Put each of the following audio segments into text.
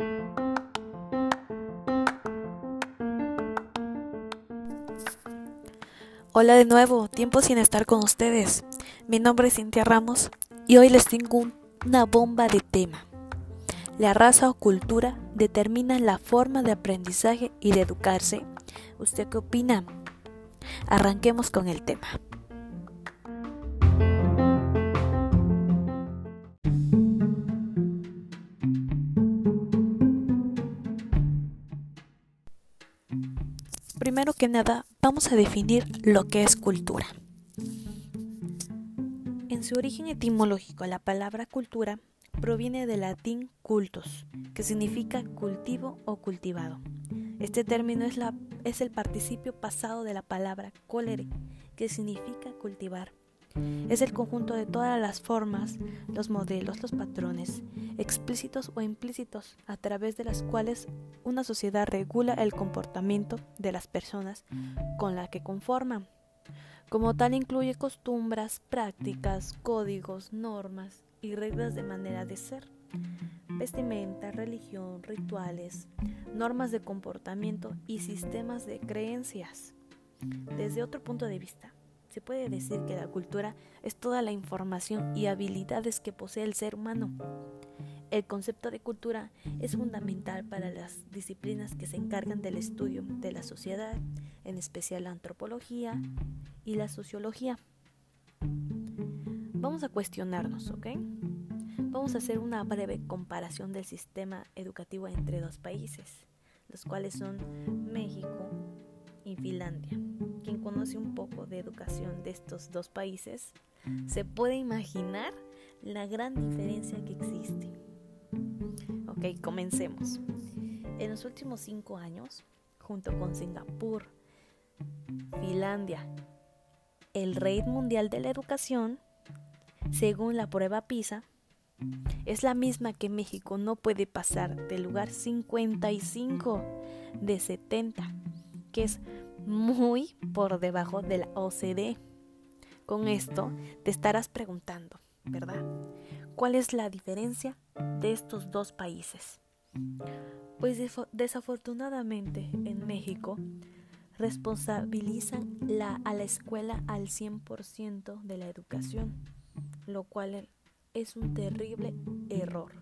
Hola de nuevo, tiempo sin estar con ustedes. Mi nombre es Cintia Ramos y hoy les tengo una bomba de tema. La raza o cultura determina la forma de aprendizaje y de educarse. ¿Usted qué opina? Arranquemos con el tema. Primero que nada, vamos a definir lo que es cultura. En su origen etimológico, la palabra cultura proviene del latín cultus, que significa cultivo o cultivado. Este término es, es el participio pasado de la palabra colere, que significa cultivar. Es el conjunto de todas las formas, los modelos, los patrones, explícitos o implícitos, a través de las cuales una sociedad regula el comportamiento de las personas con la que conforman. Como tal incluye costumbres, prácticas, códigos, normas y reglas de manera de ser, vestimenta, religión, rituales, normas de comportamiento y sistemas de creencias. Desde otro punto de vista, se puede decir que la cultura es toda la información y habilidades que posee el ser humano. El concepto de cultura es fundamental para las disciplinas que se encargan del estudio de la sociedad, en especial la antropología y la sociología. Vamos a cuestionarnos, ¿ok? Vamos a hacer una breve comparación del sistema educativo entre dos países, los cuales son México y Finlandia. Conoce un poco de educación de estos dos países se puede imaginar la gran diferencia que existe. Ok, comencemos. En los últimos cinco años, junto con Singapur, Finlandia, el rey mundial de la educación, según la prueba PISA, es la misma que México no puede pasar del lugar 55 de 70, que es muy por debajo de la OCDE. Con esto te estarás preguntando, ¿verdad? ¿Cuál es la diferencia de estos dos países? Pues desafortunadamente en México responsabilizan a la escuela al 100% de la educación, lo cual es un terrible error,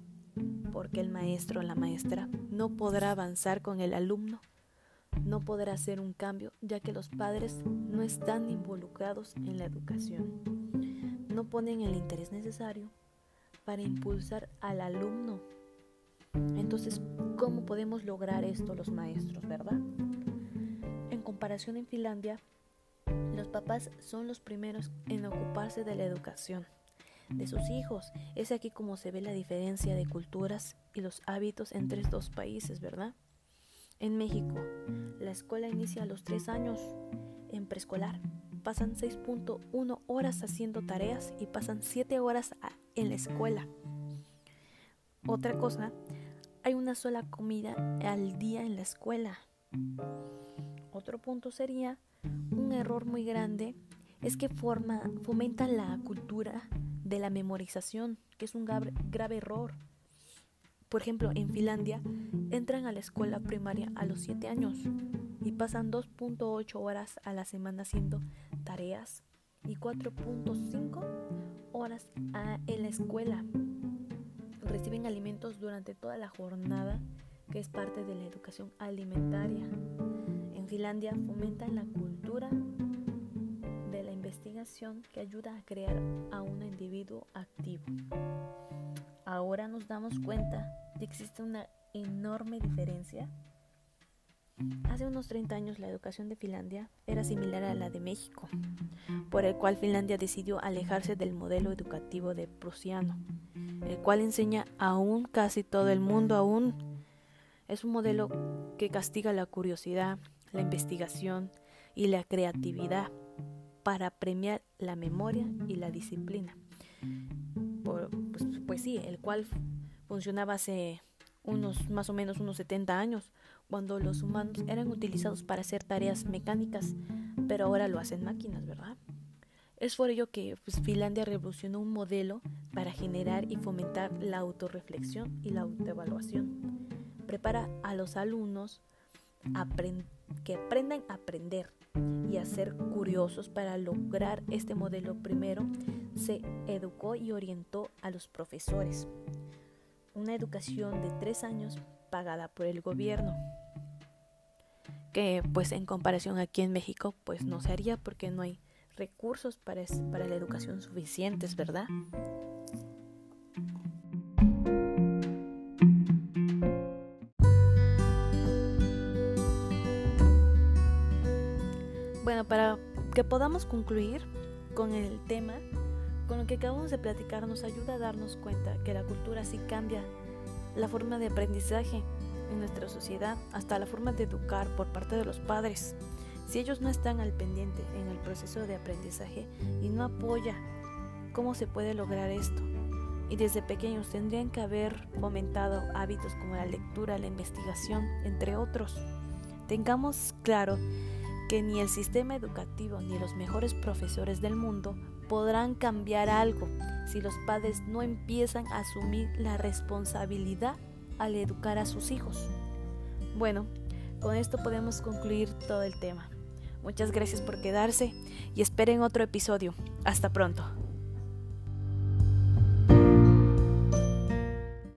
porque el maestro o la maestra no podrá avanzar con el alumno, no podrá hacer un cambio, ya que los padres no están involucrados en la educación, no ponen el interés necesario para impulsar al alumno. Entonces, ¿cómo podemos lograr esto los maestros, verdad? En comparación en Finlandia, los papás son los primeros en ocuparse de la educación de sus hijos. Es aquí como se ve la diferencia de culturas y los hábitos entre estos países, ¿verdad? En México, la escuela inicia a los 3 años. En preescolar, pasan 6.1 horas haciendo tareas y pasan 7 horas en la escuela. Otra cosa, hay una sola comida al día en la escuela. Otro punto sería un error muy grande es que forma, fomenta la cultura de la memorización, que es un grave, error. Por ejemplo, en Finlandia entran a la escuela primaria a los 7 años y pasan 2.8 horas a la semana haciendo tareas y 4.5 horas en la escuela. Reciben alimentos durante toda la jornada, que es parte de la educación alimentaria. En Finlandia fomentan la cultura investigación que ayuda a crear a un individuo activo. Ahora nos damos cuenta de que existe una enorme diferencia. Hace unos 30 años la educación de Finlandia era similar a la de México, por el cual Finlandia decidió alejarse del modelo educativo de prusiano, el cual enseña aún casi todo el mundo aún. Es un modelo que castiga la curiosidad, la investigación y la creatividad para premiar la memoria y la disciplina. Pues, pues, sí, el cual funcionaba hace unos más o menos unos 70 años, cuando los humanos eran utilizados para hacer tareas mecánicas, pero ahora lo hacen máquinas, ¿verdad? Es por ello que pues, Finlandia revolucionó un modelo para generar y fomentar la autorreflexión y la autoevaluación. prepara a los alumnos que aprendan a aprender y a ser curiosos para lograr este modelo primero se educó y orientó a los profesores. Una educación de tres años pagada por el gobierno que pues en comparación aquí en México pues no se haría porque no hay recursos para, para la educación suficientes, ¿verdad? Que podamos concluir con el tema, con lo que acabamos de platicar, nos ayuda a darnos cuenta que la cultura sí cambia la forma de aprendizaje en nuestra sociedad, hasta la forma de educar por parte de los padres. Si ellos no están al pendiente en el proceso de aprendizaje y no apoya cómo se puede lograr esto, y desde pequeños tendrían que haber fomentado hábitos como la lectura, la investigación, entre otros. Tengamos claro que ni el sistema educativo ni los mejores profesores del mundo podrán cambiar algo si los padres no empiezan a asumir la responsabilidad al educar a sus hijos. Bueno, con esto podemos concluir todo el tema. Muchas gracias por quedarse y esperen otro episodio. Hasta pronto.